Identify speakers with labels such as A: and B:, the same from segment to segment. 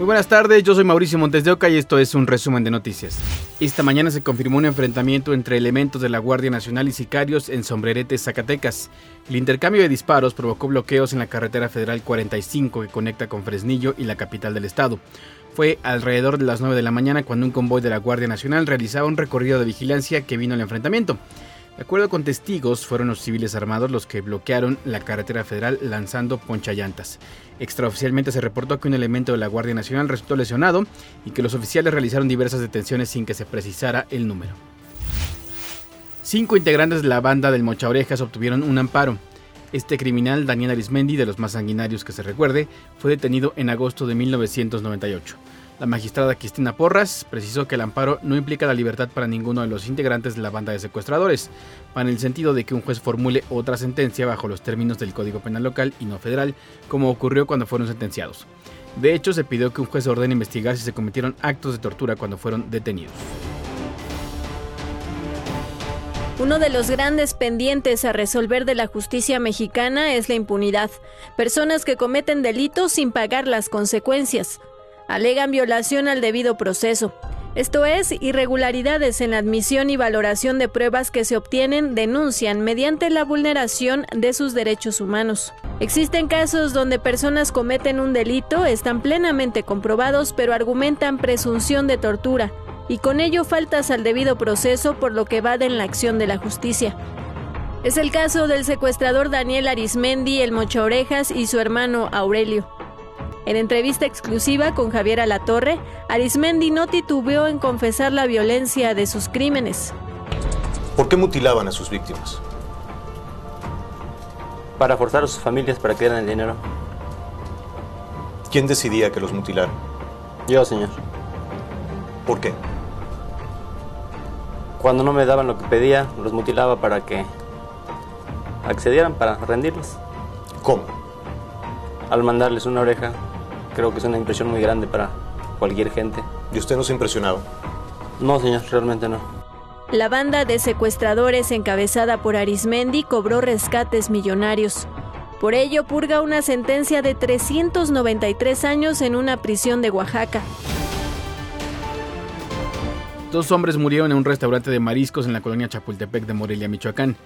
A: Muy buenas tardes, yo soy Mauricio Montes de Oca y esto es un resumen de noticias. Esta mañana se confirmó un enfrentamiento entre elementos de la Guardia Nacional y sicarios en Sombrerete, Zacatecas. El intercambio de disparos provocó bloqueos en la carretera federal 45 que conecta con Fresnillo y la capital del estado. Fue alrededor de las 9 de la mañana cuando un convoy de la Guardia Nacional realizaba un recorrido de vigilancia que vino al enfrentamiento. De acuerdo con testigos, fueron los civiles armados los que bloquearon la carretera federal lanzando ponchallantas. Extraoficialmente se reportó que un elemento de la Guardia Nacional resultó lesionado y que los oficiales realizaron diversas detenciones sin que se precisara el número. Cinco integrantes de la banda del Mocha Orejas obtuvieron un amparo. Este criminal, Daniel Arismendi, de los más sanguinarios que se recuerde, fue detenido en agosto de 1998. La magistrada Cristina Porras precisó que el amparo no implica la libertad para ninguno de los integrantes de la banda de secuestradores, en el sentido de que un juez formule otra sentencia bajo los términos del Código Penal local y no federal, como ocurrió cuando fueron sentenciados. De hecho, se pidió que un juez ordene investigar si se cometieron actos de tortura cuando fueron detenidos.
B: Uno de los grandes pendientes a resolver de la justicia mexicana es la impunidad. Personas que cometen delitos sin pagar las consecuencias alegan violación al debido proceso. Esto es, irregularidades en la admisión y valoración de pruebas que se obtienen denuncian mediante la vulneración de sus derechos humanos. Existen casos donde personas cometen un delito, están plenamente comprobados, pero argumentan presunción de tortura y con ello faltas al debido proceso por lo que evaden la acción de la justicia. Es el caso del secuestrador Daniel Arismendi, el Mocha Orejas y su hermano Aurelio. En entrevista exclusiva con Javier Alatorre, Arismendi no titubeó en confesar la violencia de sus crímenes.
C: ¿Por qué mutilaban a sus víctimas?
D: Para forzar a sus familias para que dieran el dinero.
C: ¿Quién decidía que los mutilaran?
D: Yo, señor.
C: ¿Por qué?
D: Cuando no me daban lo que pedía, los mutilaba para que accedieran, para rendirlos.
C: ¿Cómo?
D: Al mandarles una oreja creo que es una impresión muy grande para cualquier gente.
C: ¿Y usted no se impresionaba?
D: No, señor, realmente no.
B: La banda de secuestradores encabezada por Arismendi cobró rescates millonarios. Por ello, purga una sentencia de 393 años en una prisión de Oaxaca.
A: Dos hombres murieron en un restaurante de mariscos en la colonia Chapultepec de Morelia, Michoacán.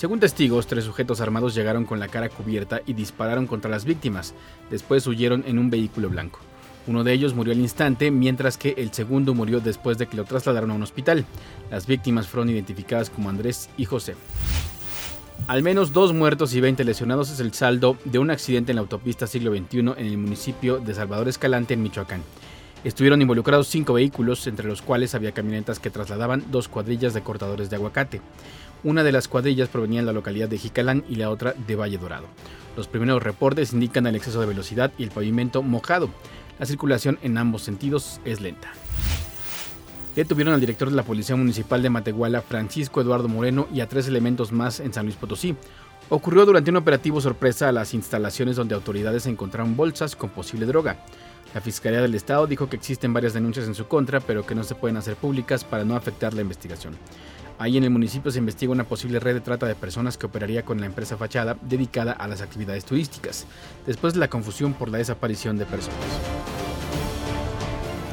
A: Según testigos, tres sujetos armados llegaron con la cara cubierta y dispararon contra las víctimas. Después huyeron en un vehículo blanco. Uno de ellos murió al instante, mientras que el segundo murió después de que lo trasladaron a un hospital. Las víctimas fueron identificadas como Andrés y José. Al menos dos muertos y 20 lesionados es el saldo de un accidente en la autopista siglo XXI en el municipio de Salvador Escalante, en Michoacán. Estuvieron involucrados cinco vehículos, entre los cuales había camionetas que trasladaban dos cuadrillas de cortadores de aguacate. Una de las cuadrillas provenía de la localidad de Jicalán y la otra de Valle Dorado. Los primeros reportes indican el exceso de velocidad y el pavimento mojado. La circulación en ambos sentidos es lenta. Detuvieron al director de la Policía Municipal de Matehuala, Francisco Eduardo Moreno, y a tres elementos más en San Luis Potosí. Ocurrió durante un operativo sorpresa a las instalaciones donde autoridades encontraron bolsas con posible droga. La Fiscalía del Estado dijo que existen varias denuncias en su contra, pero que no se pueden hacer públicas para no afectar la investigación. Ahí en el municipio se investiga una posible red de trata de personas que operaría con la empresa Fachada dedicada a las actividades turísticas, después de la confusión por la desaparición de personas.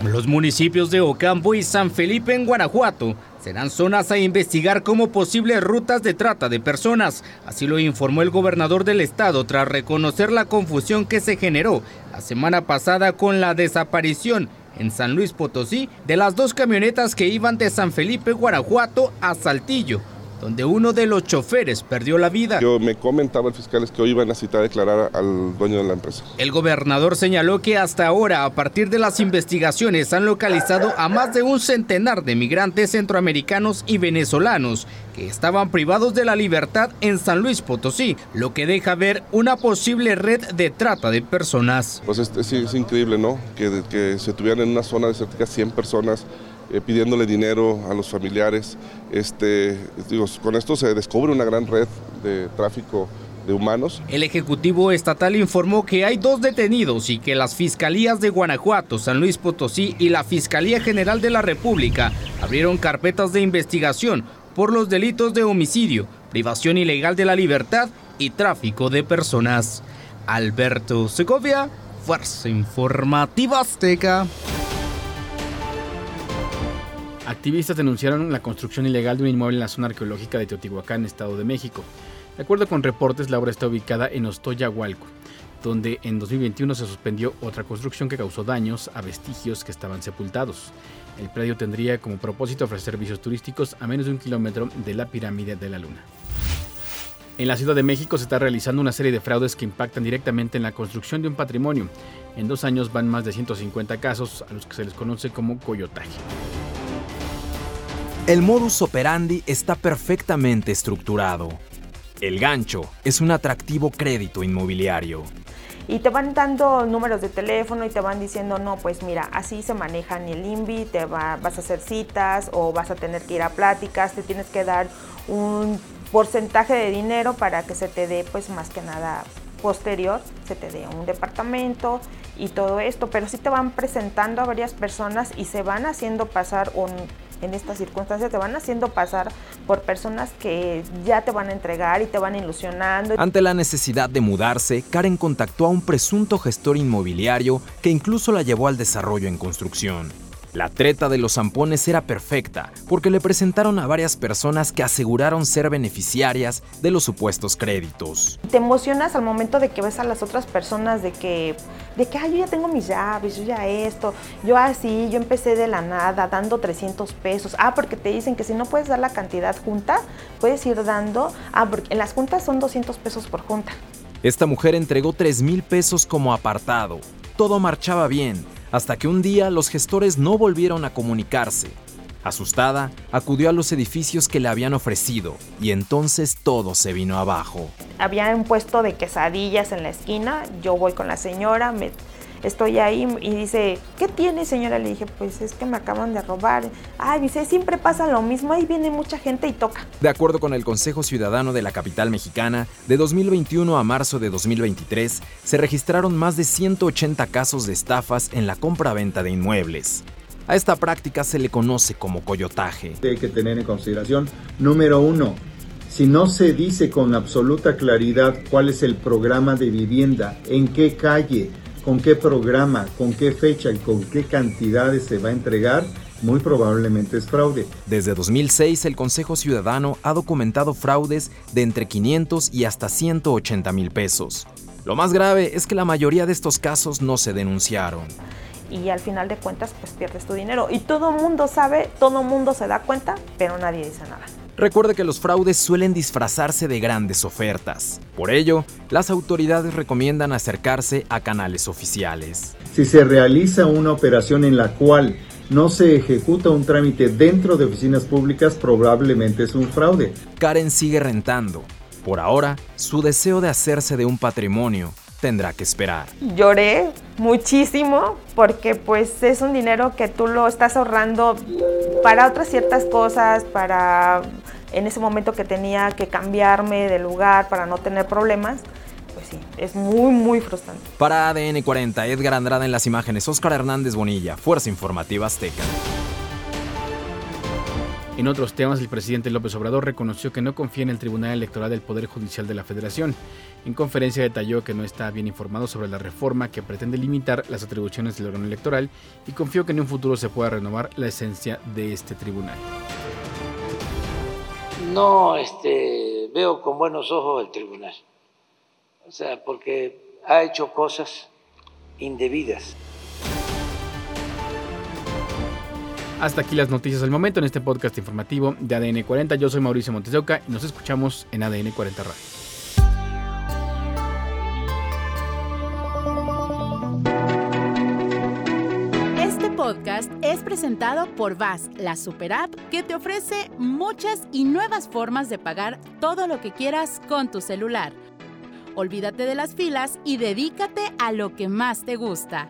E: Los municipios de Ocampo y San Felipe en Guanajuato serán zonas a investigar como posibles rutas de trata de personas. Así lo informó el gobernador del estado tras reconocer la confusión que se generó la semana pasada con la desaparición en San Luis Potosí de las dos camionetas que iban de San Felipe, Guanajuato a Saltillo donde uno de los choferes perdió la vida.
F: Yo me comentaba el fiscal es que hoy iban a citar a declarar al dueño de la empresa.
E: El gobernador señaló que hasta ahora, a partir de las investigaciones, han localizado a más de un centenar de migrantes centroamericanos y venezolanos que estaban privados de la libertad en San Luis Potosí, lo que deja ver una posible red de trata de personas.
F: Pues es, es, increíble, ¿no? Que, que se tuvieran en una zona de cerca 100 personas eh, pidiéndole dinero a los familiares. Este, digo, con esto se descubre una gran red de tráfico de humanos.
E: El Ejecutivo Estatal informó que hay dos detenidos y que las Fiscalías de Guanajuato, San Luis Potosí y la Fiscalía General de la República abrieron carpetas de investigación por los delitos de homicidio, privación ilegal de la libertad y tráfico de personas. Alberto Segovia, Fuerza Informativa Azteca.
A: Activistas denunciaron la construcción ilegal de un inmueble en la zona arqueológica de Teotihuacán, Estado de México. De acuerdo con reportes, la obra está ubicada en Ostoyahualco, donde en 2021 se suspendió otra construcción que causó daños a vestigios que estaban sepultados. El predio tendría como propósito ofrecer servicios turísticos a menos de un kilómetro de la pirámide de la Luna. En la Ciudad de México se está realizando una serie de fraudes que impactan directamente en la construcción de un patrimonio. En dos años van más de 150 casos a los que se les conoce como coyotaje.
G: El modus operandi está perfectamente estructurado. El gancho es un atractivo crédito inmobiliario.
H: Y te van dando números de teléfono y te van diciendo, no, pues mira, así se maneja en el INVI, te vas a hacer citas o vas a tener que ir a pláticas, te tienes que dar un porcentaje de dinero para que se te dé, pues más que nada posterior, se te dé un departamento y todo esto, pero sí te van presentando a varias personas y se van haciendo pasar un en estas circunstancias te van haciendo pasar por personas que ya te van a entregar y te van ilusionando.
G: Ante la necesidad de mudarse, Karen contactó a un presunto gestor inmobiliario que incluso la llevó al desarrollo en construcción. La treta de los zampones era perfecta, porque le presentaron a varias personas que aseguraron ser beneficiarias de los supuestos créditos.
H: Te emocionas al momento de que ves a las otras personas de que, de que, yo ya tengo mis llaves, yo ya esto, yo así, yo empecé de la nada dando 300 pesos. Ah, porque te dicen que si no puedes dar la cantidad junta, puedes ir dando, ah, porque en las juntas son 200 pesos por junta.
G: Esta mujer entregó 3 mil pesos como apartado. Todo marchaba bien, hasta que un día los gestores no volvieron a comunicarse. Asustada, acudió a los edificios que le habían ofrecido y entonces todo se vino abajo.
H: Había un puesto de quesadillas en la esquina, yo voy con la señora, me estoy ahí y dice, ¿qué tiene señora? Le dije, pues es que me acaban de robar. Ay, dice, siempre pasa lo mismo, ahí viene mucha gente y toca.
G: De acuerdo con el Consejo Ciudadano de la capital mexicana, de 2021 a marzo de 2023 se registraron más de 180 casos de estafas en la compra-venta de inmuebles. A esta práctica se le conoce como coyotaje.
I: Hay que tener en consideración, número uno, si no se dice con absoluta claridad cuál es el programa de vivienda, en qué calle, con qué programa, con qué fecha y con qué cantidades se va a entregar, muy probablemente es fraude.
G: Desde 2006, el Consejo Ciudadano ha documentado fraudes de entre 500 y hasta 180 mil pesos. Lo más grave es que la mayoría de estos casos no se denunciaron.
H: Y al final de cuentas, pues pierdes tu dinero. Y todo el mundo sabe, todo el mundo se da cuenta, pero nadie dice nada.
G: Recuerde que los fraudes suelen disfrazarse de grandes ofertas. Por ello, las autoridades recomiendan acercarse a canales oficiales.
I: Si se realiza una operación en la cual no se ejecuta un trámite dentro de oficinas públicas, probablemente es un fraude.
G: Karen sigue rentando. Por ahora, su deseo de hacerse de un patrimonio tendrá que esperar.
H: Lloré muchísimo porque pues es un dinero que tú lo estás ahorrando para otras ciertas cosas, para en ese momento que tenía que cambiarme de lugar para no tener problemas. Pues sí, es muy, muy frustrante.
G: Para ADN 40, Edgar Andrada en las imágenes, Oscar Hernández Bonilla, Fuerza Informativa Azteca.
A: En otros temas, el presidente López Obrador reconoció que no confía en el Tribunal Electoral del Poder Judicial de la Federación. En conferencia detalló que no está bien informado sobre la reforma que pretende limitar las atribuciones del órgano electoral y confió que en un futuro se pueda renovar la esencia de este tribunal.
J: No este, veo con buenos ojos el tribunal, o sea, porque ha hecho cosas indebidas.
A: Hasta aquí las noticias del momento en este podcast informativo de ADN 40. Yo soy Mauricio Montesoca y nos escuchamos en ADN 40 Radio.
K: Este podcast es presentado por VAS, la super app que te ofrece muchas y nuevas formas de pagar todo lo que quieras con tu celular. Olvídate de las filas y dedícate a lo que más te gusta